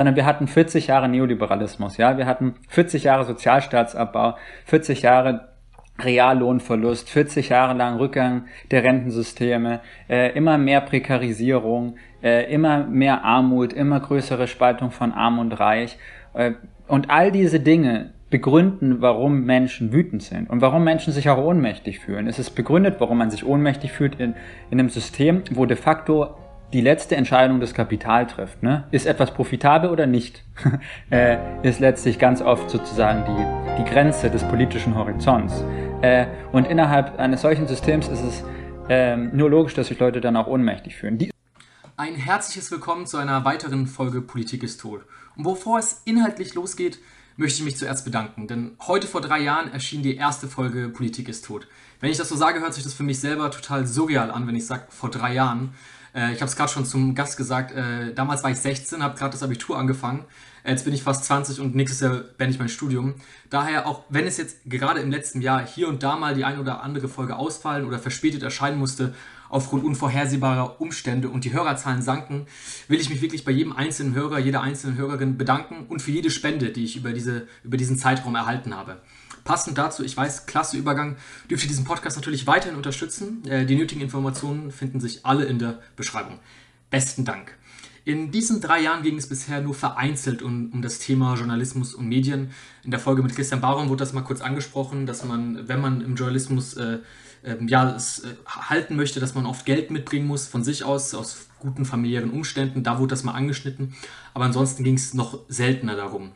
sondern wir hatten 40 Jahre Neoliberalismus, ja, wir hatten 40 Jahre Sozialstaatsabbau, 40 Jahre Reallohnverlust, 40 Jahre lang Rückgang der Rentensysteme, äh, immer mehr Prekarisierung, äh, immer mehr Armut, immer größere Spaltung von Arm und Reich. Äh, und all diese Dinge begründen, warum Menschen wütend sind und warum Menschen sich auch ohnmächtig fühlen. Es ist begründet, warum man sich ohnmächtig fühlt in, in einem System, wo de facto die letzte Entscheidung des Kapital trifft. Ne? Ist etwas profitabel oder nicht? äh, ist letztlich ganz oft sozusagen die, die Grenze des politischen Horizonts. Äh, und innerhalb eines solchen Systems ist es äh, nur logisch, dass sich Leute dann auch ohnmächtig fühlen. Die Ein herzliches Willkommen zu einer weiteren Folge Politik ist tot. Und bevor es inhaltlich losgeht, möchte ich mich zuerst bedanken, denn heute vor drei Jahren erschien die erste Folge Politik ist tot. Wenn ich das so sage, hört sich das für mich selber total surreal an, wenn ich sage vor drei Jahren. Äh, ich habe es gerade schon zum Gast gesagt, äh, damals war ich 16, habe gerade das Abitur angefangen. Jetzt bin ich fast 20 und nächstes Jahr beende ich mein Studium. Daher, auch wenn es jetzt gerade im letzten Jahr hier und da mal die ein oder andere Folge ausfallen oder verspätet erscheinen musste, aufgrund unvorhersehbarer Umstände und die Hörerzahlen sanken, will ich mich wirklich bei jedem einzelnen Hörer, jeder einzelnen Hörerin bedanken und für jede Spende, die ich über, diese, über diesen Zeitraum erhalten habe. Passend dazu, ich weiß, klasse Übergang, dürft ihr diesen Podcast natürlich weiterhin unterstützen. Äh, die nötigen Informationen finden sich alle in der Beschreibung. Besten Dank. In diesen drei Jahren ging es bisher nur vereinzelt um, um, das Thema Journalismus und Medien. In der Folge mit Christian Baron wurde das mal kurz angesprochen, dass man, wenn man im Journalismus äh, äh, ja, es äh, halten möchte, dass man oft Geld mitbringen muss von sich aus, aus guten familiären Umständen. Da wurde das mal angeschnitten. Aber ansonsten ging es noch seltener darum.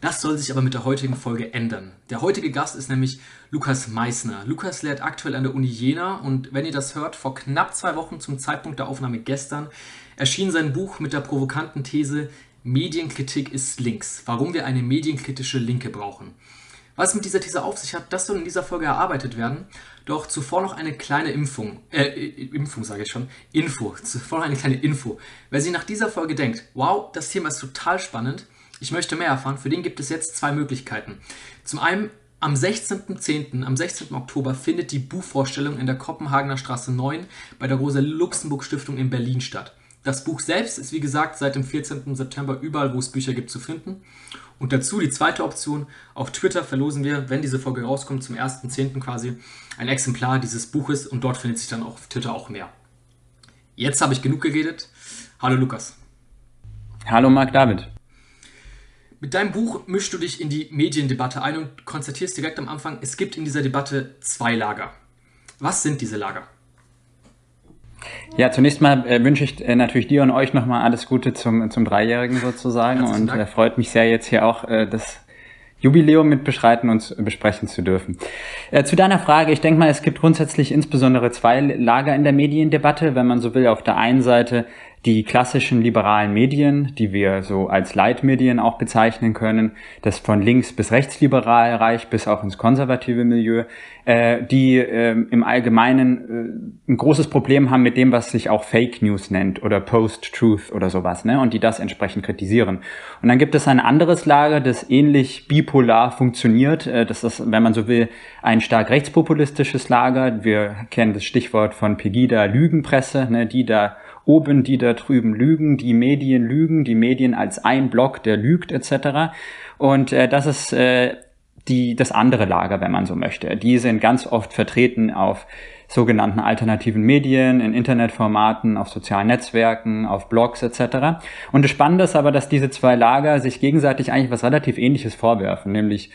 Das soll sich aber mit der heutigen Folge ändern. Der heutige Gast ist nämlich Lukas Meissner. Lukas lehrt aktuell an der Uni Jena und wenn ihr das hört, vor knapp zwei Wochen zum Zeitpunkt der Aufnahme gestern erschien sein Buch mit der provokanten These Medienkritik ist links. Warum wir eine medienkritische Linke brauchen. Was mit dieser These auf sich hat, das soll in dieser Folge erarbeitet werden. Doch zuvor noch eine kleine Impfung, äh, Impfung sage ich schon, Info, zuvor noch eine kleine Info. Wer sich nach dieser Folge denkt, wow, das Thema ist total spannend, ich möchte mehr erfahren, für den gibt es jetzt zwei Möglichkeiten. Zum einen am 16.10., am 16. Oktober findet die Buchvorstellung in der Kopenhagener Straße 9 bei der Rosa-Luxemburg-Stiftung in Berlin statt. Das Buch selbst ist wie gesagt seit dem 14. September überall, wo es Bücher gibt, zu finden. Und dazu die zweite Option, auf Twitter verlosen wir, wenn diese Folge rauskommt, zum 1.10. quasi, ein Exemplar dieses Buches und dort findet sich dann auf Twitter auch mehr. Jetzt habe ich genug geredet. Hallo Lukas. Hallo Marc David. Mit deinem Buch mischst du dich in die Mediendebatte ein und konstatierst direkt am Anfang, es gibt in dieser Debatte zwei Lager. Was sind diese Lager? Ja, zunächst mal äh, wünsche ich äh, natürlich dir und euch nochmal alles Gute zum, zum Dreijährigen sozusagen Herzlichen und äh, freut mich sehr jetzt hier auch äh, das Jubiläum mit beschreiten und besprechen zu dürfen. Äh, zu deiner Frage, ich denke mal, es gibt grundsätzlich insbesondere zwei Lager in der Mediendebatte, wenn man so will. Auf der einen Seite die klassischen liberalen Medien, die wir so als Leitmedien auch bezeichnen können, das von links bis rechtsliberal reicht, bis auch ins konservative Milieu, äh, die äh, im Allgemeinen äh, ein großes Problem haben mit dem, was sich auch Fake News nennt oder Post-Truth oder sowas, ne? und die das entsprechend kritisieren. Und dann gibt es ein anderes Lager, das ähnlich bipolar funktioniert. Äh, das ist, wenn man so will, ein stark rechtspopulistisches Lager. Wir kennen das Stichwort von Pegida Lügenpresse, ne? die da oben, die da drüben lügen, die Medien lügen, die Medien als ein Block, der lügt etc. Und äh, das ist äh, die, das andere Lager, wenn man so möchte. Die sind ganz oft vertreten auf sogenannten alternativen Medien, in Internetformaten, auf sozialen Netzwerken, auf Blogs etc. Und das Spannende ist aber, dass diese zwei Lager sich gegenseitig eigentlich was relativ Ähnliches vorwerfen, nämlich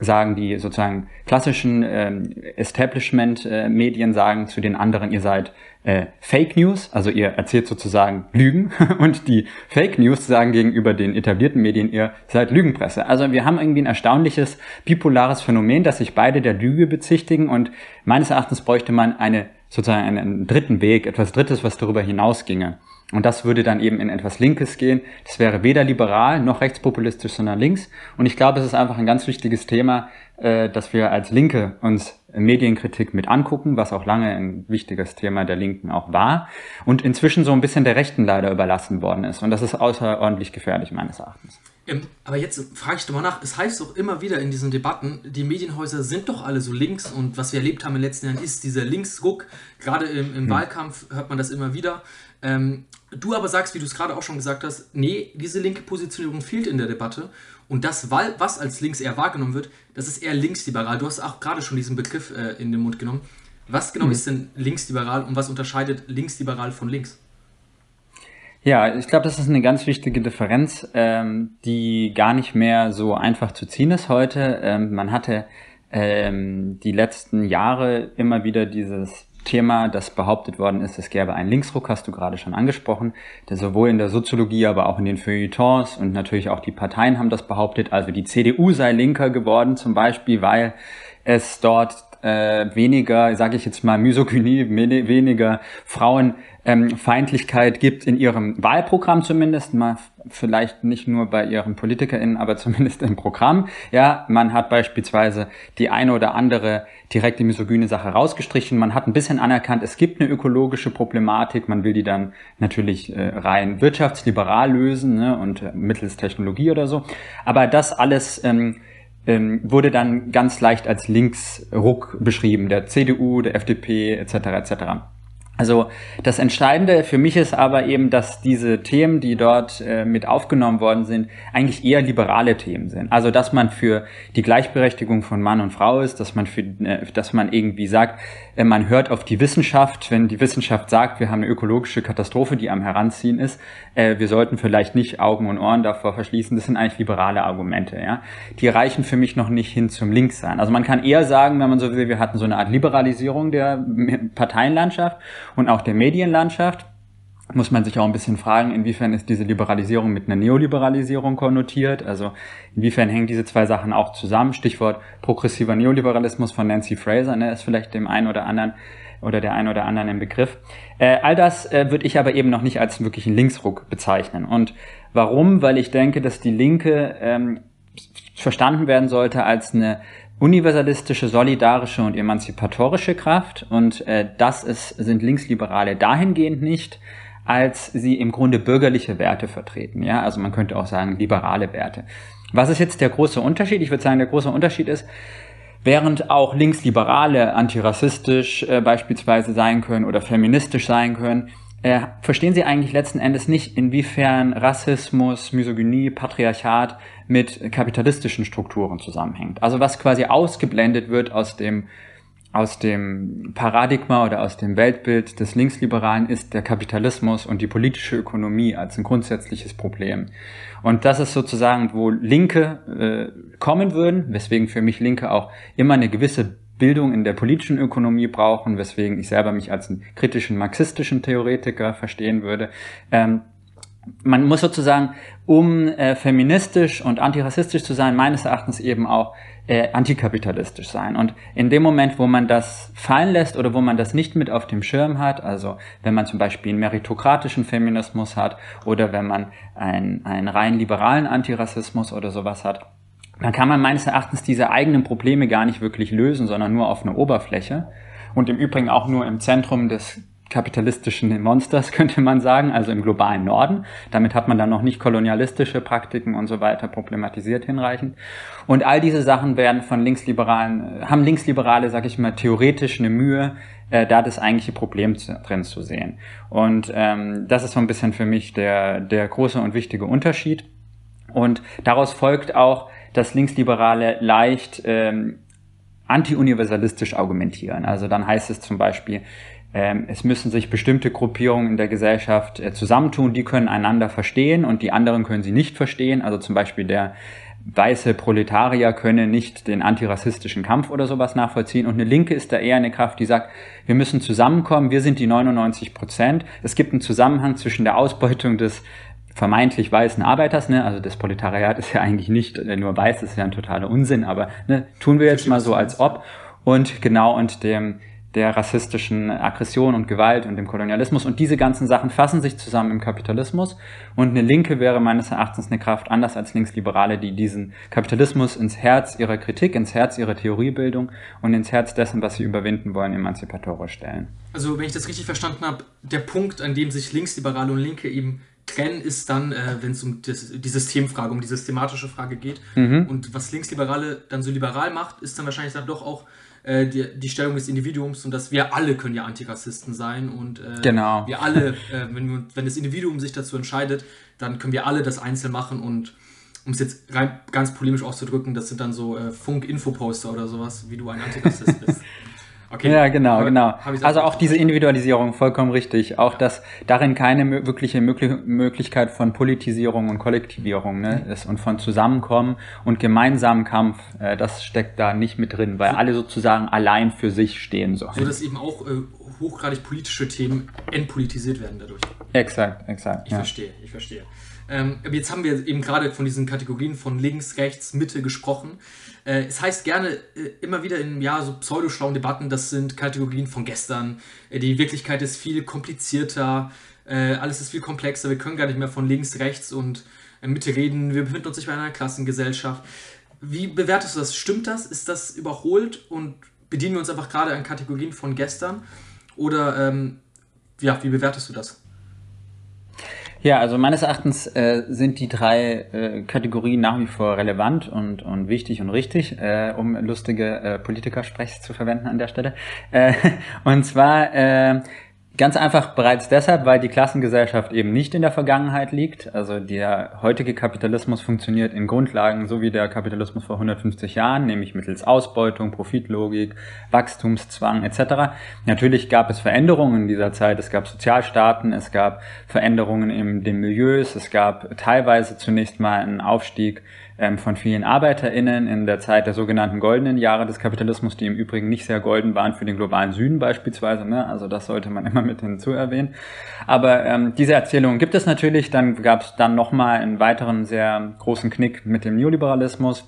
sagen die sozusagen klassischen ähm, Establishment-Medien sagen zu den anderen, ihr seid äh, Fake News, also ihr erzählt sozusagen Lügen und die Fake News sagen gegenüber den etablierten Medien, ihr seid Lügenpresse. Also wir haben irgendwie ein erstaunliches bipolares Phänomen, dass sich beide der Lüge bezichtigen und meines Erachtens bräuchte man eine sozusagen einen dritten Weg, etwas Drittes, was darüber hinausginge. Und das würde dann eben in etwas Linkes gehen. Das wäre weder liberal noch rechtspopulistisch, sondern links. Und ich glaube, es ist einfach ein ganz wichtiges Thema, äh, dass wir als Linke uns Medienkritik mit angucken, was auch lange ein wichtiges Thema der Linken auch war und inzwischen so ein bisschen der Rechten leider überlassen worden ist. Und das ist außerordentlich gefährlich meines Erachtens. Ähm, aber jetzt frage ich doch mal nach, es heißt doch immer wieder in diesen Debatten, die Medienhäuser sind doch alle so links und was wir erlebt haben in den letzten Jahren ist dieser Linksruck. Gerade im, im hm. Wahlkampf hört man das immer wieder. Ähm, Du aber sagst, wie du es gerade auch schon gesagt hast, nee, diese linke Positionierung fehlt in der Debatte. Und das, was als links eher wahrgenommen wird, das ist eher linksliberal. Du hast auch gerade schon diesen Begriff äh, in den Mund genommen. Was genau mhm. ist denn linksliberal und was unterscheidet linksliberal von links? Ja, ich glaube, das ist eine ganz wichtige Differenz, ähm, die gar nicht mehr so einfach zu ziehen ist heute. Ähm, man hatte ähm, die letzten Jahre immer wieder dieses Thema, das behauptet worden ist, es gäbe einen Linksruck, hast du gerade schon angesprochen, der sowohl in der Soziologie, aber auch in den Feuilletons und natürlich auch die Parteien haben das behauptet. Also die CDU sei linker geworden zum Beispiel, weil es dort äh, weniger, sage ich jetzt mal, Misogynie, weniger Frauenfeindlichkeit ähm, gibt in ihrem Wahlprogramm zumindest, mal vielleicht nicht nur bei ihren PolitikerInnen, aber zumindest im Programm. Ja, man hat beispielsweise die eine oder andere direkte misogyne Sache rausgestrichen. Man hat ein bisschen anerkannt, es gibt eine ökologische Problematik. Man will die dann natürlich äh, rein wirtschaftsliberal lösen ne, und äh, mittels Technologie oder so. Aber das alles ähm, ähm, wurde dann ganz leicht als Linksruck beschrieben, der CDU, der FDP etc. etc. Also das Entscheidende für mich ist aber eben, dass diese Themen, die dort äh, mit aufgenommen worden sind, eigentlich eher liberale Themen sind. Also dass man für die Gleichberechtigung von Mann und Frau ist, dass man für, äh, dass man irgendwie sagt, äh, man hört auf die Wissenschaft, wenn die Wissenschaft sagt, wir haben eine ökologische Katastrophe, die am Heranziehen ist, äh, wir sollten vielleicht nicht Augen und Ohren davor verschließen. Das sind eigentlich liberale Argumente. Ja, die reichen für mich noch nicht hin zum Linkssein. Also man kann eher sagen, wenn man so will, wir hatten so eine Art Liberalisierung der Parteienlandschaft und auch der Medienlandschaft muss man sich auch ein bisschen fragen, inwiefern ist diese Liberalisierung mit einer Neoliberalisierung konnotiert? Also inwiefern hängen diese zwei Sachen auch zusammen? Stichwort progressiver Neoliberalismus von Nancy Fraser, ne, ist vielleicht dem einen oder anderen oder der einen oder anderen im Begriff. Äh, all das äh, würde ich aber eben noch nicht als wirklichen Linksruck bezeichnen. Und warum? Weil ich denke, dass die Linke ähm, verstanden werden sollte als eine universalistische, solidarische und emanzipatorische Kraft. Und äh, das ist, sind Linksliberale dahingehend nicht, als sie im Grunde bürgerliche Werte vertreten. Ja, also man könnte auch sagen liberale Werte. Was ist jetzt der große Unterschied? Ich würde sagen, der große Unterschied ist, während auch Linksliberale antirassistisch äh, beispielsweise sein können oder feministisch sein können, äh, verstehen Sie eigentlich letzten Endes nicht, inwiefern Rassismus, Misogynie, Patriarchat mit kapitalistischen Strukturen zusammenhängt. Also was quasi ausgeblendet wird aus dem aus dem Paradigma oder aus dem Weltbild des Linksliberalen ist der Kapitalismus und die politische Ökonomie als ein grundsätzliches Problem. Und das ist sozusagen, wo Linke äh, kommen würden, weswegen für mich Linke auch immer eine gewisse Bildung in der politischen Ökonomie brauchen, weswegen ich selber mich als einen kritischen marxistischen Theoretiker verstehen würde. Ähm, man muss sozusagen, um äh, feministisch und antirassistisch zu sein, meines Erachtens eben auch äh, antikapitalistisch sein. Und in dem Moment, wo man das fallen lässt oder wo man das nicht mit auf dem Schirm hat, also wenn man zum Beispiel einen meritokratischen Feminismus hat oder wenn man einen, einen rein liberalen Antirassismus oder sowas hat, dann kann man meines Erachtens diese eigenen Probleme gar nicht wirklich lösen, sondern nur auf einer Oberfläche und im Übrigen auch nur im Zentrum des kapitalistischen Monsters, könnte man sagen, also im globalen Norden. Damit hat man dann noch nicht kolonialistische Praktiken und so weiter problematisiert hinreichend. Und all diese Sachen werden von Linksliberalen, haben Linksliberale, sag ich mal, theoretisch eine Mühe, äh, da das eigentliche Problem zu, drin zu sehen. Und ähm, das ist so ein bisschen für mich der, der große und wichtige Unterschied. Und daraus folgt auch, dass Linksliberale leicht ähm, anti-universalistisch argumentieren. Also dann heißt es zum Beispiel, ähm, es müssen sich bestimmte Gruppierungen in der Gesellschaft äh, zusammentun, die können einander verstehen und die anderen können sie nicht verstehen. Also zum Beispiel der weiße Proletarier könne nicht den antirassistischen Kampf oder sowas nachvollziehen. Und eine Linke ist da eher eine Kraft, die sagt, wir müssen zusammenkommen, wir sind die 99 Prozent. Es gibt einen Zusammenhang zwischen der Ausbeutung des vermeintlich weißen Arbeiters, ne, also das Proletariat ist ja eigentlich nicht äh, nur weiß, das ist ja ein totaler Unsinn, aber ne, tun wir jetzt mal so als ob und genau und dem der rassistischen Aggression und Gewalt und dem Kolonialismus. Und diese ganzen Sachen fassen sich zusammen im Kapitalismus. Und eine Linke wäre meines Erachtens eine Kraft, anders als Linksliberale, die diesen Kapitalismus ins Herz ihrer Kritik, ins Herz ihrer Theoriebildung und ins Herz dessen, was sie überwinden wollen, emanzipatorisch stellen. Also, wenn ich das richtig verstanden habe, der Punkt, an dem sich Linksliberale und Linke eben trennen, ist dann, äh, wenn es um das, die Systemfrage, um die systematische Frage geht. Mhm. Und was Linksliberale dann so liberal macht, ist dann wahrscheinlich dann doch auch äh, die, die Stellung des Individuums und dass wir alle können ja Antirassisten sein und äh, genau. wir alle, äh, wenn, wenn das Individuum sich dazu entscheidet, dann können wir alle das einzeln machen und um es jetzt rein ganz polemisch auszudrücken, das sind dann so äh, Funk-Info-Poster oder sowas, wie du ein Antirassist bist. Okay. Ja, genau, genau. Also auch diese Individualisierung, vollkommen richtig. Auch, dass darin keine wirkliche Möglichkeit von Politisierung und Kollektivierung ne, mhm. ist und von Zusammenkommen und gemeinsamen Kampf, äh, das steckt da nicht mit drin, weil so, alle sozusagen allein für sich stehen sollen. So dass eben auch äh, hochgradig politische Themen entpolitisiert werden dadurch. Exakt, exakt. Ich ja. verstehe, ich verstehe. Ähm, jetzt haben wir eben gerade von diesen Kategorien von links, rechts, Mitte gesprochen. Äh, es heißt gerne äh, immer wieder in ja, so pseudoschlauen Debatten, das sind Kategorien von gestern. Äh, die Wirklichkeit ist viel komplizierter, äh, alles ist viel komplexer. Wir können gar nicht mehr von links, rechts und äh, Mitte reden. Wir befinden uns nicht mehr in einer Klassengesellschaft. Wie bewertest du das? Stimmt das? Ist das überholt und bedienen wir uns einfach gerade an Kategorien von gestern? Oder ähm, ja, wie bewertest du das? Ja, also meines Erachtens äh, sind die drei äh, Kategorien nach wie vor relevant und, und wichtig und richtig, äh, um lustige äh, Politikersprechs zu verwenden an der Stelle. Äh, und zwar äh, Ganz einfach bereits deshalb, weil die Klassengesellschaft eben nicht in der Vergangenheit liegt. Also der heutige Kapitalismus funktioniert in Grundlagen so wie der Kapitalismus vor 150 Jahren, nämlich mittels Ausbeutung, Profitlogik, Wachstumszwang etc. Natürlich gab es Veränderungen in dieser Zeit. Es gab Sozialstaaten, es gab Veränderungen in den Milieus, es gab teilweise zunächst mal einen Aufstieg von vielen ArbeiterInnen in der Zeit der sogenannten goldenen Jahre des Kapitalismus, die im Übrigen nicht sehr golden waren für den globalen Süden beispielsweise. Ne? Also das sollte man immer mit hinzu erwähnen. Aber ähm, diese Erzählung gibt es natürlich. Dann gab es dann nochmal einen weiteren sehr großen Knick mit dem Neoliberalismus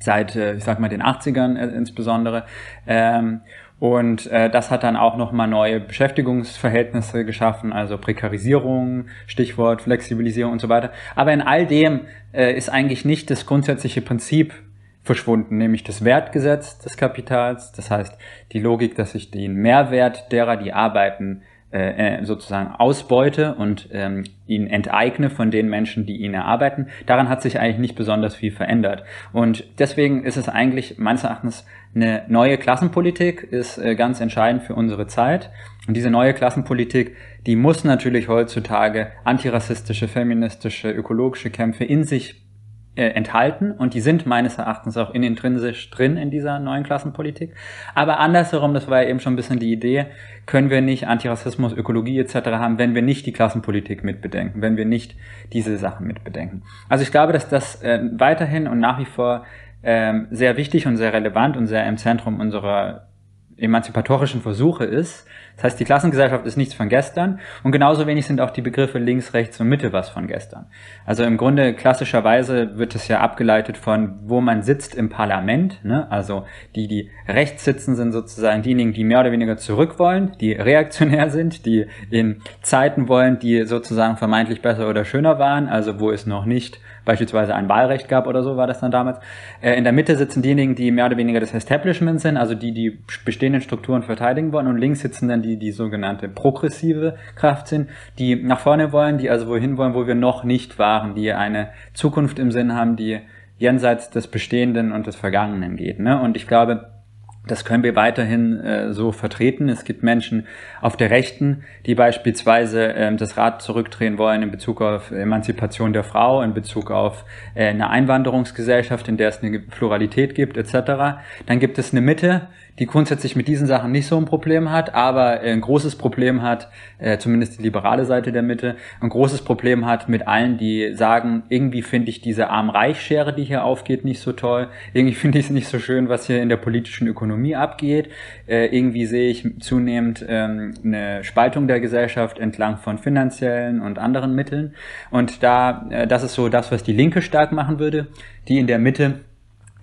seit, äh, ich sag mal, den 80ern äh, insbesondere. Ähm, und äh, das hat dann auch nochmal neue Beschäftigungsverhältnisse geschaffen, also Prekarisierung, Stichwort Flexibilisierung und so weiter. Aber in all dem äh, ist eigentlich nicht das grundsätzliche Prinzip verschwunden, nämlich das Wertgesetz des Kapitals. Das heißt, die Logik, dass ich den Mehrwert derer, die arbeiten, äh, äh, sozusagen ausbeute und ähm, ihn enteigne von den Menschen, die ihn erarbeiten. Daran hat sich eigentlich nicht besonders viel verändert. Und deswegen ist es eigentlich meines Erachtens eine neue Klassenpolitik, ist äh, ganz entscheidend für unsere Zeit. Und diese neue Klassenpolitik, die muss natürlich heutzutage antirassistische, feministische, ökologische Kämpfe in sich äh, enthalten und die sind meines Erachtens auch in intrinsisch drin in dieser neuen Klassenpolitik. Aber andersherum, das war ja eben schon ein bisschen die Idee, können wir nicht Antirassismus, Ökologie etc. haben, wenn wir nicht die Klassenpolitik mitbedenken, wenn wir nicht diese Sachen mitbedenken. Also ich glaube, dass das äh, weiterhin und nach wie vor äh, sehr wichtig und sehr relevant und sehr im Zentrum unserer emanzipatorischen Versuche ist. Das heißt, die Klassengesellschaft ist nichts von gestern und genauso wenig sind auch die Begriffe links, rechts und Mitte was von gestern. Also im Grunde klassischerweise wird es ja abgeleitet von, wo man sitzt im Parlament. Ne? Also die, die rechts sitzen, sind sozusagen diejenigen, die mehr oder weniger zurück wollen, die reaktionär sind, die in Zeiten wollen, die sozusagen vermeintlich besser oder schöner waren, also wo es noch nicht beispielsweise ein Wahlrecht gab oder so war das dann damals. Äh, in der Mitte sitzen diejenigen, die mehr oder weniger das Establishment sind, also die die bestehenden Strukturen verteidigen wollen und links sitzen dann die, die sogenannte progressive Kraft sind, die nach vorne wollen, die also wohin wollen, wo wir noch nicht waren, die eine Zukunft im Sinn haben, die jenseits des Bestehenden und des Vergangenen geht. Ne? Und ich glaube, das können wir weiterhin äh, so vertreten. Es gibt Menschen auf der Rechten, die beispielsweise äh, das Rad zurückdrehen wollen in Bezug auf Emanzipation der Frau, in Bezug auf äh, eine Einwanderungsgesellschaft, in der es eine Pluralität gibt, etc. Dann gibt es eine Mitte, die grundsätzlich mit diesen Sachen nicht so ein Problem hat, aber ein großes Problem hat, äh, zumindest die liberale Seite der Mitte, ein großes Problem hat mit allen, die sagen, irgendwie finde ich diese Arm-Reich-Schere, die hier aufgeht, nicht so toll, irgendwie finde ich es nicht so schön, was hier in der politischen Ökonomie abgeht, äh, irgendwie sehe ich zunehmend ähm, eine Spaltung der Gesellschaft entlang von finanziellen und anderen Mitteln. Und da, äh, das ist so das, was die Linke stark machen würde, die in der Mitte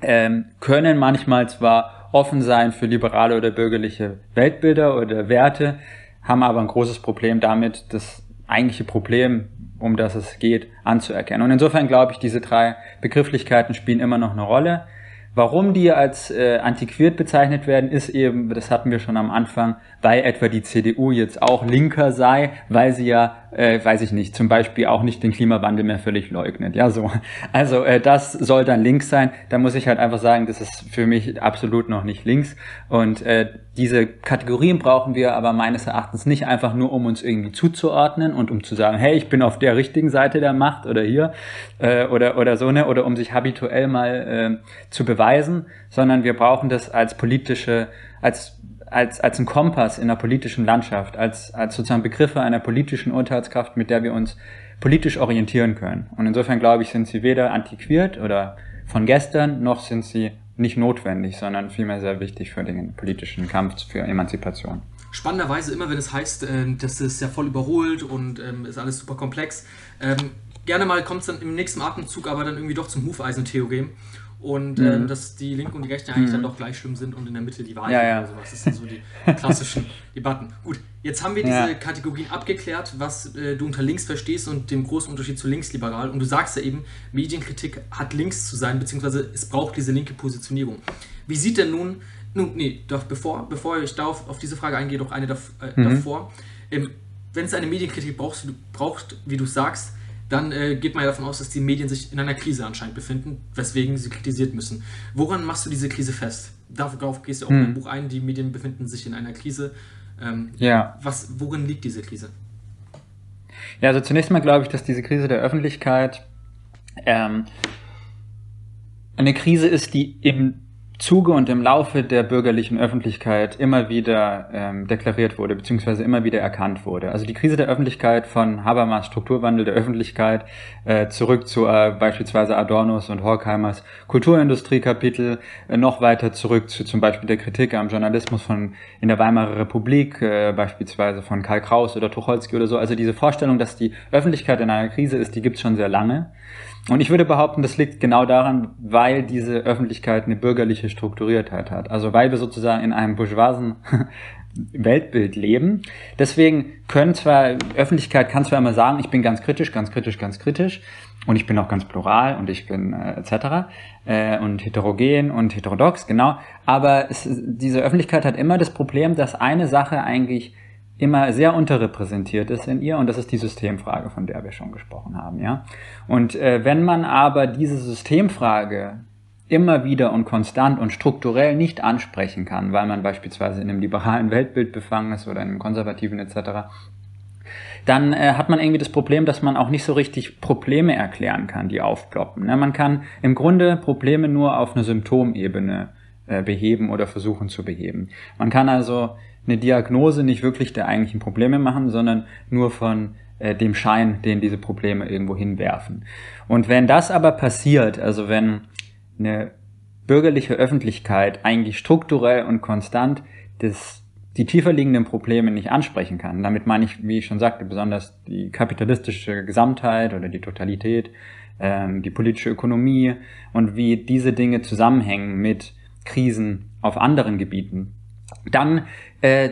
ähm, können manchmal zwar offen sein für liberale oder bürgerliche Weltbilder oder Werte, haben aber ein großes Problem damit, das eigentliche Problem, um das es geht, anzuerkennen. Und insofern glaube ich, diese drei Begrifflichkeiten spielen immer noch eine Rolle. Warum die als äh, antiquiert bezeichnet werden, ist eben, das hatten wir schon am Anfang, weil etwa die CDU jetzt auch linker sei, weil sie ja äh, weiß ich nicht, zum Beispiel auch nicht den Klimawandel mehr völlig leugnet. Ja, so. Also äh, das soll dann links sein. Da muss ich halt einfach sagen, das ist für mich absolut noch nicht links. Und äh, diese Kategorien brauchen wir aber meines Erachtens nicht einfach nur, um uns irgendwie zuzuordnen und um zu sagen, hey, ich bin auf der richtigen Seite der Macht oder hier äh, oder oder so ne oder um sich habituell mal äh, zu beweisen, sondern wir brauchen das als politische als als, als ein Kompass in der politischen Landschaft, als, als sozusagen Begriffe einer politischen Urteilskraft, mit der wir uns politisch orientieren können. Und insofern glaube ich, sind sie weder antiquiert oder von gestern, noch sind sie nicht notwendig, sondern vielmehr sehr wichtig für den politischen Kampf für Emanzipation. Spannenderweise immer, wenn es heißt, äh, das ist ja voll überholt und ähm, ist alles super komplex, ähm, gerne mal kommt es dann im nächsten Atemzug aber dann irgendwie doch zum Hufeisentheorem und mhm. ähm, dass die Linke und die Rechte eigentlich mhm. dann doch gleich schlimm sind und in der Mitte die Wahrheit ja, ja. oder sowas. Das sind so die klassischen Debatten. Gut, jetzt haben wir diese ja. Kategorien abgeklärt, was äh, du unter links verstehst und dem großen Unterschied zu linksliberal. Und du sagst ja eben, Medienkritik hat links zu sein, beziehungsweise es braucht diese linke Positionierung. Wie sieht denn nun, nun nee, doch bevor, bevor ich darauf, auf diese Frage eingehe, doch eine dav äh, mhm. davor. Ähm, Wenn es eine Medienkritik brauchst, braucht, wie du sagst, dann äh, geht man ja davon aus, dass die Medien sich in einer Krise anscheinend befinden, weswegen sie kritisiert müssen. Woran machst du diese Krise fest? Darauf gehst du auch hm. in deinem Buch ein, die Medien befinden sich in einer Krise. Ähm, ja. Was, worin liegt diese Krise? Ja, also zunächst mal glaube ich, dass diese Krise der Öffentlichkeit ähm, eine Krise ist, die im Zuge und im Laufe der bürgerlichen Öffentlichkeit immer wieder ähm, deklariert wurde, beziehungsweise immer wieder erkannt wurde. Also die Krise der Öffentlichkeit von Habermas Strukturwandel der Öffentlichkeit äh, zurück zu äh, beispielsweise Adornos und Horkheimers Kulturindustriekapitel, äh, noch weiter zurück zu zum Beispiel der Kritik am Journalismus von in der Weimarer Republik, äh, beispielsweise von Karl Kraus oder Tucholsky oder so. Also diese Vorstellung, dass die Öffentlichkeit in einer Krise ist, die gibt es schon sehr lange. Und ich würde behaupten, das liegt genau daran, weil diese Öffentlichkeit eine bürgerliche Strukturiertheit hat. Also weil wir sozusagen in einem bourgeoisen Weltbild leben. Deswegen können zwar, Öffentlichkeit kann zwar immer sagen, ich bin ganz kritisch, ganz kritisch, ganz kritisch und ich bin auch ganz plural und ich bin äh, etc. Äh, und heterogen und heterodox, genau. Aber es, diese Öffentlichkeit hat immer das Problem, dass eine Sache eigentlich immer sehr unterrepräsentiert ist in ihr und das ist die Systemfrage, von der wir schon gesprochen haben, ja. Und äh, wenn man aber diese Systemfrage immer wieder und konstant und strukturell nicht ansprechen kann, weil man beispielsweise in einem liberalen Weltbild befangen ist oder in einem konservativen etc., dann äh, hat man irgendwie das Problem, dass man auch nicht so richtig Probleme erklären kann, die aufploppen. Ne? Man kann im Grunde Probleme nur auf einer Symptomebene äh, beheben oder versuchen zu beheben. Man kann also eine Diagnose nicht wirklich der eigentlichen Probleme machen, sondern nur von äh, dem Schein, den diese Probleme irgendwo hinwerfen. Und wenn das aber passiert, also wenn eine bürgerliche Öffentlichkeit eigentlich strukturell und konstant das, die tiefer liegenden Probleme nicht ansprechen kann, damit meine ich, wie ich schon sagte, besonders die kapitalistische Gesamtheit oder die Totalität, ähm, die politische Ökonomie und wie diese Dinge zusammenhängen mit Krisen auf anderen Gebieten, dann äh,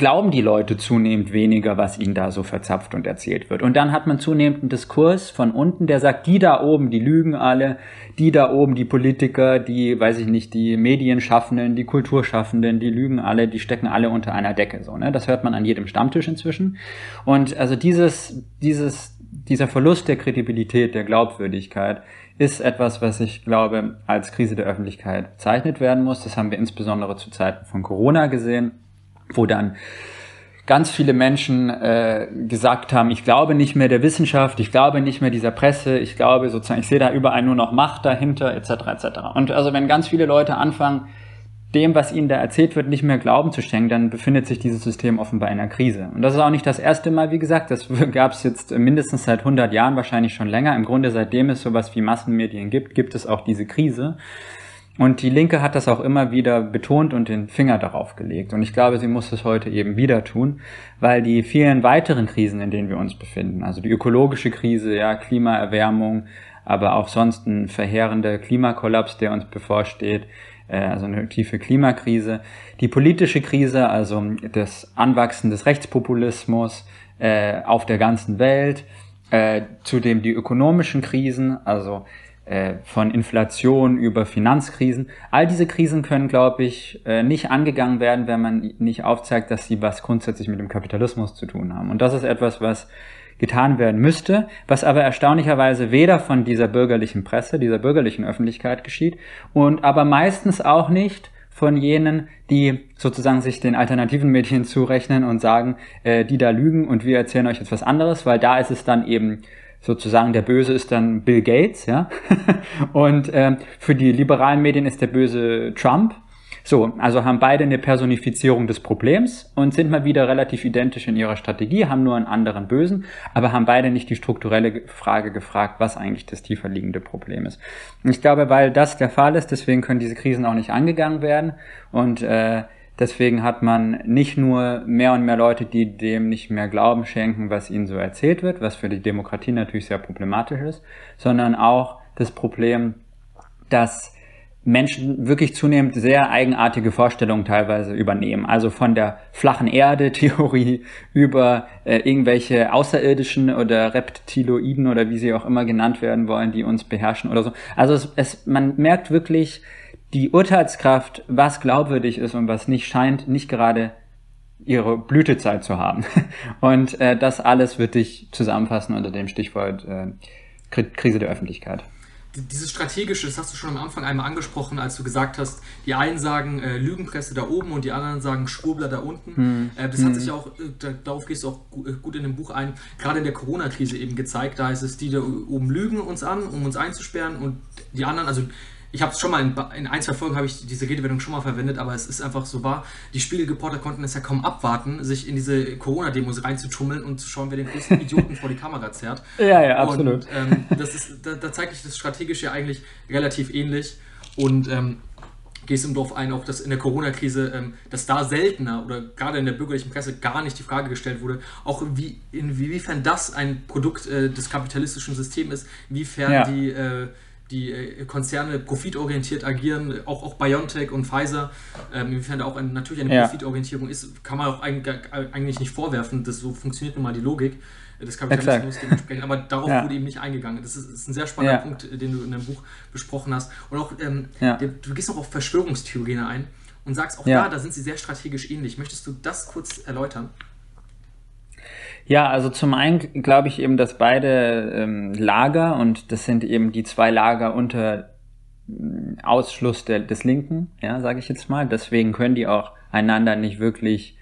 glauben die Leute zunehmend weniger, was ihnen da so verzapft und erzählt wird. Und dann hat man zunehmend einen Diskurs von unten, der sagt, die da oben, die lügen alle, die da oben, die Politiker, die, weiß ich nicht, die Medienschaffenden, die Kulturschaffenden, die lügen alle, die stecken alle unter einer Decke, so, ne? Das hört man an jedem Stammtisch inzwischen. Und also dieses, dieses, dieser Verlust der Kredibilität, der Glaubwürdigkeit, ist etwas, was ich glaube, als Krise der Öffentlichkeit bezeichnet werden muss. Das haben wir insbesondere zu Zeiten von Corona gesehen, wo dann ganz viele Menschen äh, gesagt haben, ich glaube nicht mehr der Wissenschaft, ich glaube nicht mehr dieser Presse, ich glaube sozusagen, ich sehe da überall nur noch Macht dahinter, etc. etc. Und also wenn ganz viele Leute anfangen, dem, was ihnen da erzählt wird, nicht mehr Glauben zu schenken, dann befindet sich dieses System offenbar in einer Krise. Und das ist auch nicht das erste Mal, wie gesagt, das gab es jetzt mindestens seit 100 Jahren, wahrscheinlich schon länger. Im Grunde, seitdem es sowas wie Massenmedien gibt, gibt es auch diese Krise. Und die Linke hat das auch immer wieder betont und den Finger darauf gelegt. Und ich glaube, sie muss es heute eben wieder tun, weil die vielen weiteren Krisen, in denen wir uns befinden, also die ökologische Krise, ja, Klimaerwärmung, aber auch sonst ein verheerender Klimakollaps, der uns bevorsteht, also eine tiefe Klimakrise, die politische Krise, also das Anwachsen des Rechtspopulismus äh, auf der ganzen Welt, äh, zudem die ökonomischen Krisen, also äh, von Inflation über Finanzkrisen. All diese Krisen können, glaube ich, äh, nicht angegangen werden, wenn man nicht aufzeigt, dass sie was grundsätzlich mit dem Kapitalismus zu tun haben. Und das ist etwas, was getan werden müsste, was aber erstaunlicherweise weder von dieser bürgerlichen Presse, dieser bürgerlichen Öffentlichkeit geschieht und aber meistens auch nicht von jenen, die sozusagen sich den alternativen Medien zurechnen und sagen, äh, die da lügen und wir erzählen euch jetzt was anderes, weil da ist es dann eben sozusagen der Böse ist dann Bill Gates, ja. und ähm, für die liberalen Medien ist der Böse Trump. So, also haben beide eine Personifizierung des Problems und sind mal wieder relativ identisch in ihrer Strategie, haben nur einen anderen Bösen, aber haben beide nicht die strukturelle Frage gefragt, was eigentlich das tiefer liegende Problem ist. Und ich glaube, weil das der Fall ist, deswegen können diese Krisen auch nicht angegangen werden und äh, Deswegen hat man nicht nur mehr und mehr Leute, die dem nicht mehr Glauben schenken, was ihnen so erzählt wird, was für die Demokratie natürlich sehr problematisch ist, sondern auch das Problem, dass Menschen wirklich zunehmend sehr eigenartige Vorstellungen teilweise übernehmen. Also von der flachen Erde-Theorie über äh, irgendwelche Außerirdischen oder Reptiloiden oder wie sie auch immer genannt werden wollen, die uns beherrschen oder so. Also es, es, man merkt wirklich, die Urteilskraft, was glaubwürdig ist und was nicht, scheint nicht gerade ihre Blütezeit zu haben. Und äh, das alles würde ich zusammenfassen unter dem Stichwort äh, Krise der Öffentlichkeit. Dieses strategische, das hast du schon am Anfang einmal angesprochen, als du gesagt hast, die einen sagen äh, Lügenpresse da oben und die anderen sagen Schwurbler da unten. Hm. Äh, das hm. hat sich auch, äh, darauf gehst du auch äh, gut in dem Buch ein, gerade in der Corona-Krise eben gezeigt. Da heißt es, die da oben lügen uns an, um uns einzusperren und die anderen, also ich habe es schon mal in, in, ein, zwei Folgen habe ich diese Redewendung schon mal verwendet, aber es ist einfach so wahr. Die Spiegelreporter konnten es ja kaum abwarten, sich in diese Corona-Demos reinzutummeln und zu schauen, wer den größten Idioten vor die Kamera zerrt. Ja, ja, absolut. Und, ähm, das ist, da, da zeigt sich das strategisch ja eigentlich relativ ähnlich. Und ähm, gehst im Dorf ein, auch dass in der Corona-Krise, ähm, dass da seltener oder gerade in der bürgerlichen Presse gar nicht die Frage gestellt wurde, auch wie, inwiefern das ein Produkt äh, des kapitalistischen Systems ist, inwiefern ja. die äh, die äh, Konzerne profitorientiert agieren, auch, auch BioNTech und Pfizer, ähm, inwiefern da auch ein, natürlich eine ja. Profitorientierung ist, kann man auch eigentlich nicht vorwerfen. Das so funktioniert nun mal die Logik des Kapitalismus Exakt. dementsprechend. Aber darauf ja. wurde eben nicht eingegangen. Das ist, ist ein sehr spannender ja. Punkt, den du in deinem Buch besprochen hast. Und auch, ähm, der, du gehst auch auf Verschwörungstheorien ein und sagst auch da, da sind sie sehr strategisch ähnlich. Möchtest du das kurz erläutern? Ja, also zum einen glaube ich eben, dass beide ähm, Lager, und das sind eben die zwei Lager unter mm, Ausschluss der, des Linken, ja, sage ich jetzt mal, deswegen können die auch einander nicht wirklich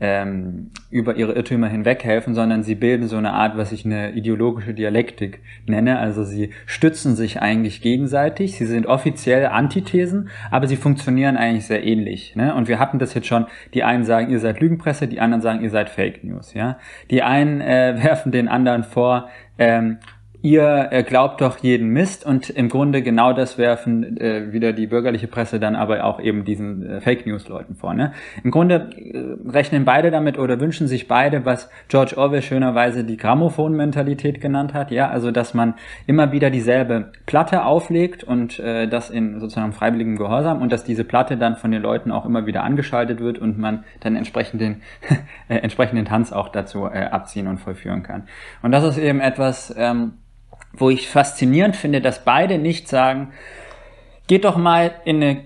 ähm, über ihre Irrtümer hinweghelfen, sondern sie bilden so eine Art, was ich eine ideologische Dialektik nenne. Also sie stützen sich eigentlich gegenseitig. Sie sind offiziell Antithesen, aber sie funktionieren eigentlich sehr ähnlich. Ne? Und wir hatten das jetzt schon. Die einen sagen, ihr seid Lügenpresse, die anderen sagen, ihr seid Fake News. Ja, die einen äh, werfen den anderen vor, ähm, ihr äh, glaubt doch jeden Mist und im Grunde genau das werfen äh, wieder die bürgerliche Presse dann aber auch eben diesen äh, Fake News Leuten vor. Ne? Im Grunde äh, rechnen beide damit oder wünschen sich beide, was George Orwell schönerweise die Grammophon-Mentalität genannt hat, ja, also dass man immer wieder dieselbe Platte auflegt und äh, das in sozusagen freiwilligem Gehorsam und dass diese Platte dann von den Leuten auch immer wieder angeschaltet wird und man dann entsprechend den äh, entsprechenden Tanz auch dazu äh, abziehen und vollführen kann. Und das ist eben etwas ähm, wo ich faszinierend finde, dass beide nicht sagen, geht doch mal in, eine,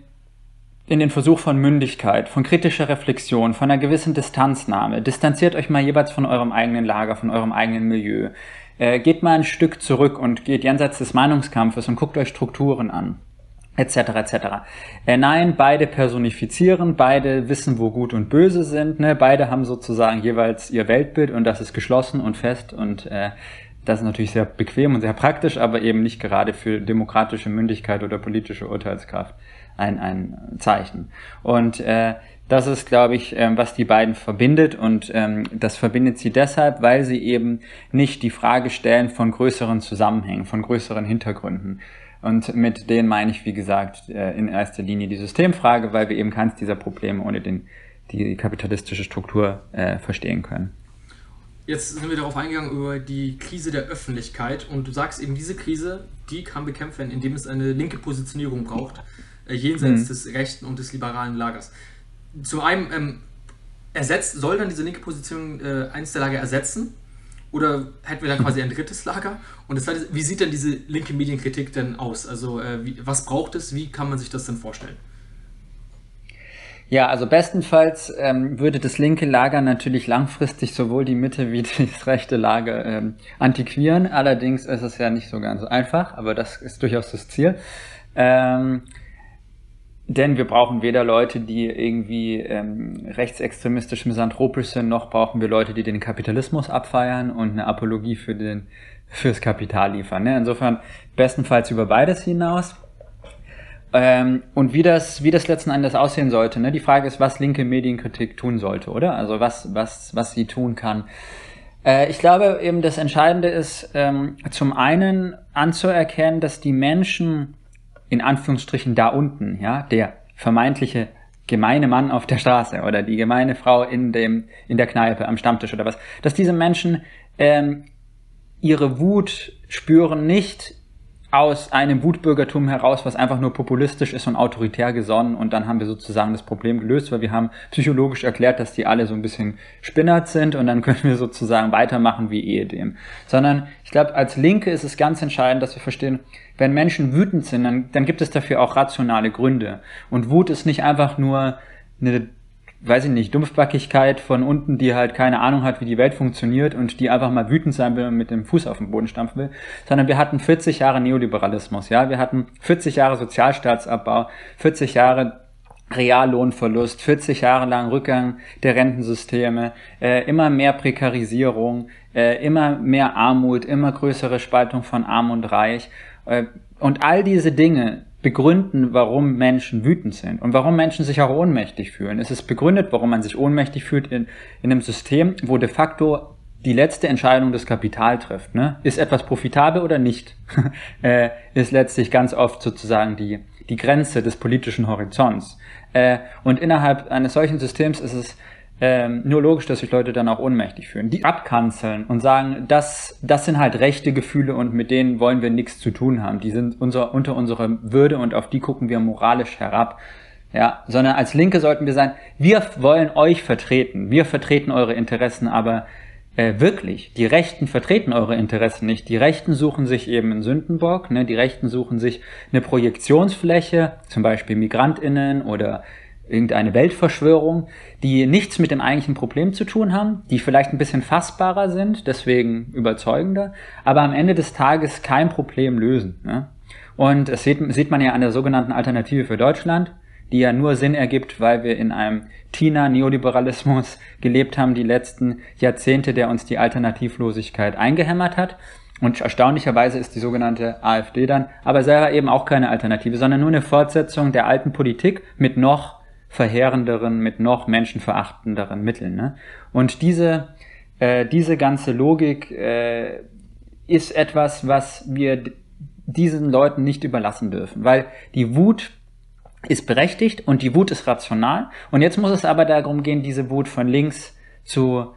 in den Versuch von Mündigkeit, von kritischer Reflexion, von einer gewissen Distanznahme. Distanziert euch mal jeweils von eurem eigenen Lager, von eurem eigenen Milieu. Äh, geht mal ein Stück zurück und geht jenseits des Meinungskampfes und guckt euch Strukturen an etc. etc. Äh, nein, beide personifizieren, beide wissen, wo gut und böse sind, ne? beide haben sozusagen jeweils ihr Weltbild und das ist geschlossen und fest und äh, das ist natürlich sehr bequem und sehr praktisch, aber eben nicht gerade für demokratische Mündigkeit oder politische Urteilskraft ein, ein Zeichen. Und äh, das ist, glaube ich, ähm, was die beiden verbindet und ähm, das verbindet sie deshalb, weil sie eben nicht die Frage stellen von größeren Zusammenhängen, von größeren Hintergründen. Und mit denen meine ich, wie gesagt, äh, in erster Linie die Systemfrage, weil wir eben keins dieser Probleme ohne den, die kapitalistische Struktur äh, verstehen können. Jetzt sind wir darauf eingegangen über die Krise der Öffentlichkeit und du sagst eben, diese Krise, die kann bekämpft werden, indem es eine linke Positionierung braucht, äh, jenseits mhm. des rechten und des liberalen Lagers. Zum einen ähm, ersetzt, soll dann diese linke Position äh, eins der Lager ersetzen? Oder hätten wir dann quasi ein drittes Lager? Und das zweite, wie sieht denn diese linke Medienkritik denn aus? Also, äh, wie, was braucht es? Wie kann man sich das denn vorstellen? Ja, also bestenfalls ähm, würde das linke Lager natürlich langfristig sowohl die Mitte wie das rechte Lager ähm, antiquieren. Allerdings ist es ja nicht so ganz einfach, aber das ist durchaus das Ziel. Ähm, denn wir brauchen weder Leute, die irgendwie ähm, rechtsextremistisch misanthropisch sind, noch brauchen wir Leute, die den Kapitalismus abfeiern und eine Apologie für den fürs Kapital liefern. Ne? Insofern bestenfalls über beides hinaus. Ähm, und wie das, wie das letzten Endes aussehen sollte. Ne? Die Frage ist, was linke Medienkritik tun sollte, oder? Also was, was, was sie tun kann. Äh, ich glaube eben, das Entscheidende ist, ähm, zum einen anzuerkennen, dass die Menschen in Anführungsstrichen da unten, ja, der vermeintliche gemeine Mann auf der Straße oder die gemeine Frau in dem in der Kneipe am Stammtisch oder was, dass diese Menschen ähm, ihre Wut spüren nicht aus einem Wutbürgertum heraus, was einfach nur populistisch ist und autoritär gesonnen und dann haben wir sozusagen das Problem gelöst, weil wir haben psychologisch erklärt, dass die alle so ein bisschen spinnert sind und dann können wir sozusagen weitermachen wie ehedem. Sondern ich glaube, als Linke ist es ganz entscheidend, dass wir verstehen, wenn Menschen wütend sind, dann, dann gibt es dafür auch rationale Gründe. Und Wut ist nicht einfach nur eine weiß ich nicht, Dumpfbackigkeit von unten, die halt keine Ahnung hat, wie die Welt funktioniert und die einfach mal wütend sein will und mit dem Fuß auf den Boden stampfen will, sondern wir hatten 40 Jahre Neoliberalismus, ja, wir hatten 40 Jahre Sozialstaatsabbau, 40 Jahre Reallohnverlust, 40 Jahre lang Rückgang der Rentensysteme, äh, immer mehr Prekarisierung, äh, immer mehr Armut, immer größere Spaltung von Arm und Reich. Äh, und all diese Dinge begründen, warum Menschen wütend sind und warum Menschen sich auch ohnmächtig fühlen. Es ist begründet, warum man sich ohnmächtig fühlt in, in einem System, wo de facto die letzte Entscheidung des Kapital trifft. Ne? Ist etwas profitabel oder nicht? äh, ist letztlich ganz oft sozusagen die, die Grenze des politischen Horizonts. Äh, und innerhalb eines solchen Systems ist es ähm, nur logisch, dass sich Leute dann auch ohnmächtig fühlen. Die abkanzeln und sagen, das, das sind halt rechte Gefühle und mit denen wollen wir nichts zu tun haben. Die sind unser, unter unserer Würde und auf die gucken wir moralisch herab. Ja, sondern als Linke sollten wir sagen, wir wollen euch vertreten. Wir vertreten eure Interessen, aber äh, wirklich, die Rechten vertreten eure Interessen nicht. Die Rechten suchen sich eben in Sündenbock, ne? die Rechten suchen sich eine Projektionsfläche, zum Beispiel MigrantInnen oder irgendeine Weltverschwörung, die nichts mit dem eigentlichen Problem zu tun haben, die vielleicht ein bisschen fassbarer sind, deswegen überzeugender, aber am Ende des Tages kein Problem lösen. Ne? Und das sieht, sieht man ja an der sogenannten Alternative für Deutschland, die ja nur Sinn ergibt, weil wir in einem Tina-Neoliberalismus gelebt haben, die letzten Jahrzehnte, der uns die Alternativlosigkeit eingehämmert hat. Und erstaunlicherweise ist die sogenannte AfD dann aber selber eben auch keine Alternative, sondern nur eine Fortsetzung der alten Politik mit noch verheerenderen, mit noch menschenverachtenderen Mitteln. Ne? Und diese, äh, diese ganze Logik äh, ist etwas, was wir diesen Leuten nicht überlassen dürfen, weil die Wut ist berechtigt und die Wut ist rational. Und jetzt muss es aber darum gehen, diese Wut von links zu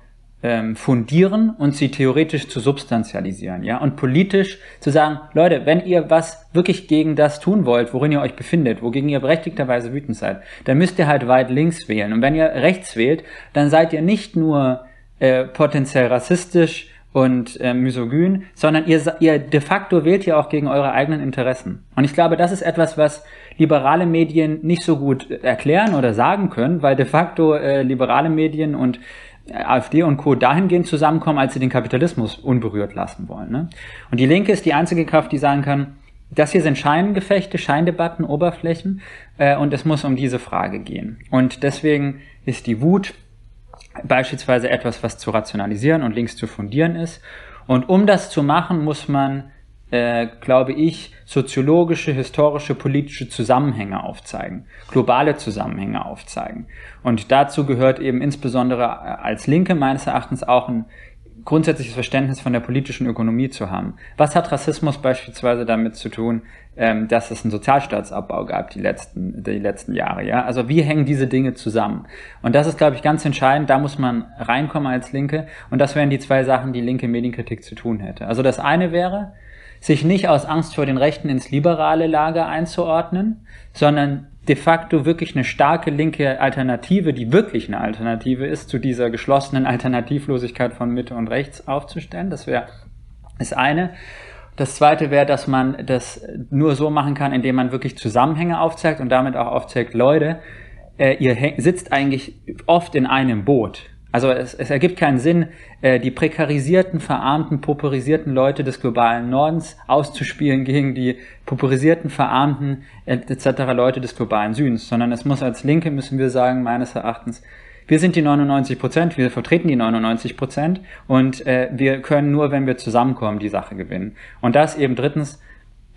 ähm, fundieren und sie theoretisch zu substantialisieren, ja, und politisch zu sagen, Leute, wenn ihr was wirklich gegen das tun wollt, worin ihr euch befindet, wogegen ihr berechtigterweise wütend seid, dann müsst ihr halt weit links wählen. Und wenn ihr rechts wählt, dann seid ihr nicht nur äh, potenziell rassistisch und äh, misogyn, sondern ihr, ihr de facto wählt ja auch gegen eure eigenen Interessen. Und ich glaube, das ist etwas, was liberale Medien nicht so gut erklären oder sagen können, weil de facto äh, liberale Medien und AfD und Co. dahingehend zusammenkommen, als sie den Kapitalismus unberührt lassen wollen. Ne? Und die Linke ist die einzige Kraft, die sagen kann, das hier sind Scheingefechte, Scheindebatten, Oberflächen äh, und es muss um diese Frage gehen. Und deswegen ist die Wut beispielsweise etwas, was zu rationalisieren und links zu fundieren ist. Und um das zu machen, muss man äh, glaube ich, soziologische, historische, politische Zusammenhänge aufzeigen, globale Zusammenhänge aufzeigen. Und dazu gehört eben insbesondere äh, als Linke meines Erachtens auch ein grundsätzliches Verständnis von der politischen Ökonomie zu haben. Was hat Rassismus beispielsweise damit zu tun, ähm, dass es einen Sozialstaatsabbau gab die letzten, die letzten Jahre? Ja, also wie hängen diese Dinge zusammen? Und das ist, glaube ich, ganz entscheidend. Da muss man reinkommen als Linke. Und das wären die zwei Sachen, die linke Medienkritik zu tun hätte. Also das eine wäre, sich nicht aus Angst vor den Rechten ins liberale Lager einzuordnen, sondern de facto wirklich eine starke linke Alternative, die wirklich eine Alternative ist, zu dieser geschlossenen Alternativlosigkeit von Mitte und Rechts aufzustellen. Das wäre das eine. Das zweite wäre, dass man das nur so machen kann, indem man wirklich Zusammenhänge aufzeigt und damit auch aufzeigt, Leute, äh, ihr sitzt eigentlich oft in einem Boot. Also es, es ergibt keinen Sinn, äh, die prekarisierten, verarmten, pauperisierten Leute des globalen Nordens auszuspielen gegen die pauperisierten, verarmten etc. Leute des globalen Südens, sondern es muss als Linke, müssen wir sagen, meines Erachtens, wir sind die 99 Prozent, wir vertreten die 99 Prozent und äh, wir können nur, wenn wir zusammenkommen, die Sache gewinnen. Und das eben drittens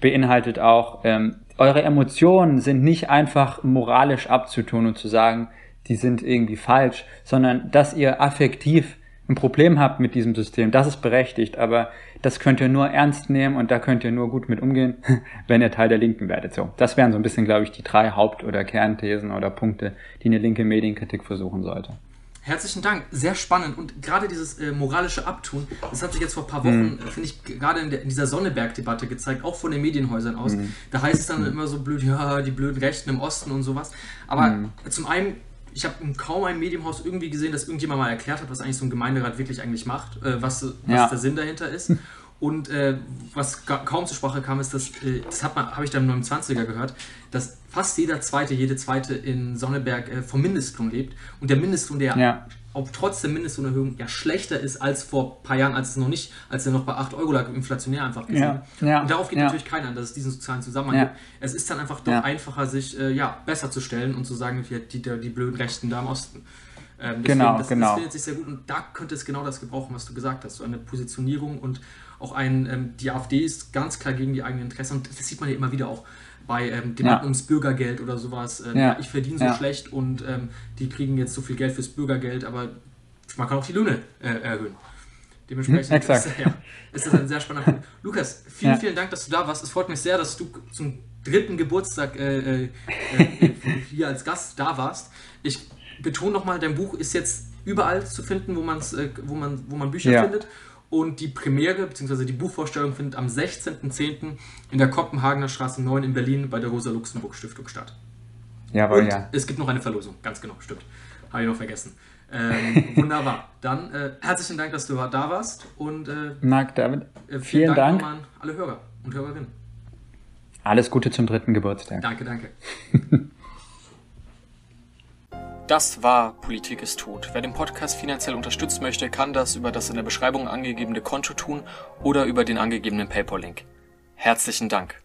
beinhaltet auch, ähm, eure Emotionen sind nicht einfach moralisch abzutun und zu sagen, die sind irgendwie falsch, sondern dass ihr affektiv ein Problem habt mit diesem System, das ist berechtigt, aber das könnt ihr nur ernst nehmen und da könnt ihr nur gut mit umgehen, wenn ihr Teil der Linken werdet. So, das wären so ein bisschen, glaube ich, die drei Haupt- oder Kernthesen oder Punkte, die eine linke Medienkritik versuchen sollte. Herzlichen Dank, sehr spannend. Und gerade dieses äh, moralische Abtun, das hat sich jetzt vor ein paar Wochen, mhm. finde ich, gerade in, in, dieser Sonneberg-Debatte gezeigt, auch von den Medienhäusern aus. Mhm. Da heißt es dann mhm. immer so blöd, ja, die blöden Rechten im Osten und sowas. Aber mhm. zum einen ich habe kaum ein Mediumhaus irgendwie gesehen, dass irgendjemand mal erklärt hat, was eigentlich so ein Gemeinderat wirklich eigentlich macht, äh, was, was ja. der Sinn dahinter ist. Und äh, was kaum zur Sprache kam, ist, dass, äh, das habe ich dann im 29er gehört, dass fast jeder Zweite, jede Zweite in Sonneberg äh, vom Mindestlohn lebt. Und der Mindestlohn, der ja ob trotz der Mindestlohnerhöhung ja schlechter ist als vor ein paar Jahren, als es noch nicht, als er noch bei 8 Euro lag, inflationär einfach gesehen. Ja, ja, und darauf geht ja. natürlich keiner, dass es diesen sozialen Zusammenhang gibt. Es ist dann einfach doch einfacher, sich äh, ja, besser zu stellen und zu sagen, die, die, die blöden Rechten da im Osten. Ähm, deswegen, genau, das, genau. das findet sich sehr gut und da könnte es genau das gebrauchen, was du gesagt hast. So eine Positionierung und auch ein, ähm, die AfD ist ganz klar gegen die eigenen Interessen und das sieht man ja immer wieder auch bei ähm, Debatten ja. ums Bürgergeld oder sowas. Ähm, ja. Ich verdiene so ja. schlecht und ähm, die kriegen jetzt so viel Geld fürs Bürgergeld, aber man kann auch die Löhne äh, erhöhen. Dementsprechend hm, ist, ist, das ein sehr spannender Punkt. Lukas, vielen, vielen Dank, dass du da warst. Es freut mich sehr, dass du zum dritten Geburtstag äh, äh, äh hier als Gast da warst. Ich betone nochmal, dein Buch ist jetzt überall zu finden, wo, man's, äh, wo, man, wo man Bücher findet. Und die Premiere bzw. die Buchvorstellung findet am 16.10. in der Kopenhagener Straße 9 in Berlin bei der Rosa-Luxemburg-Stiftung statt. Jawohl, und ja. es gibt noch eine Verlosung, ganz genau, stimmt. Habe ich noch vergessen. Ähm, wunderbar. Dann äh, herzlichen Dank, dass du da warst. Und äh, Marc David, äh, vielen, vielen Dank, Dank. an alle Hörer und Hörerinnen. Alles Gute zum dritten Geburtstag. Danke, danke. Das war Politik ist tot. Wer den Podcast finanziell unterstützen möchte, kann das über das in der Beschreibung angegebene Konto tun oder über den angegebenen PayPal-Link. Herzlichen Dank.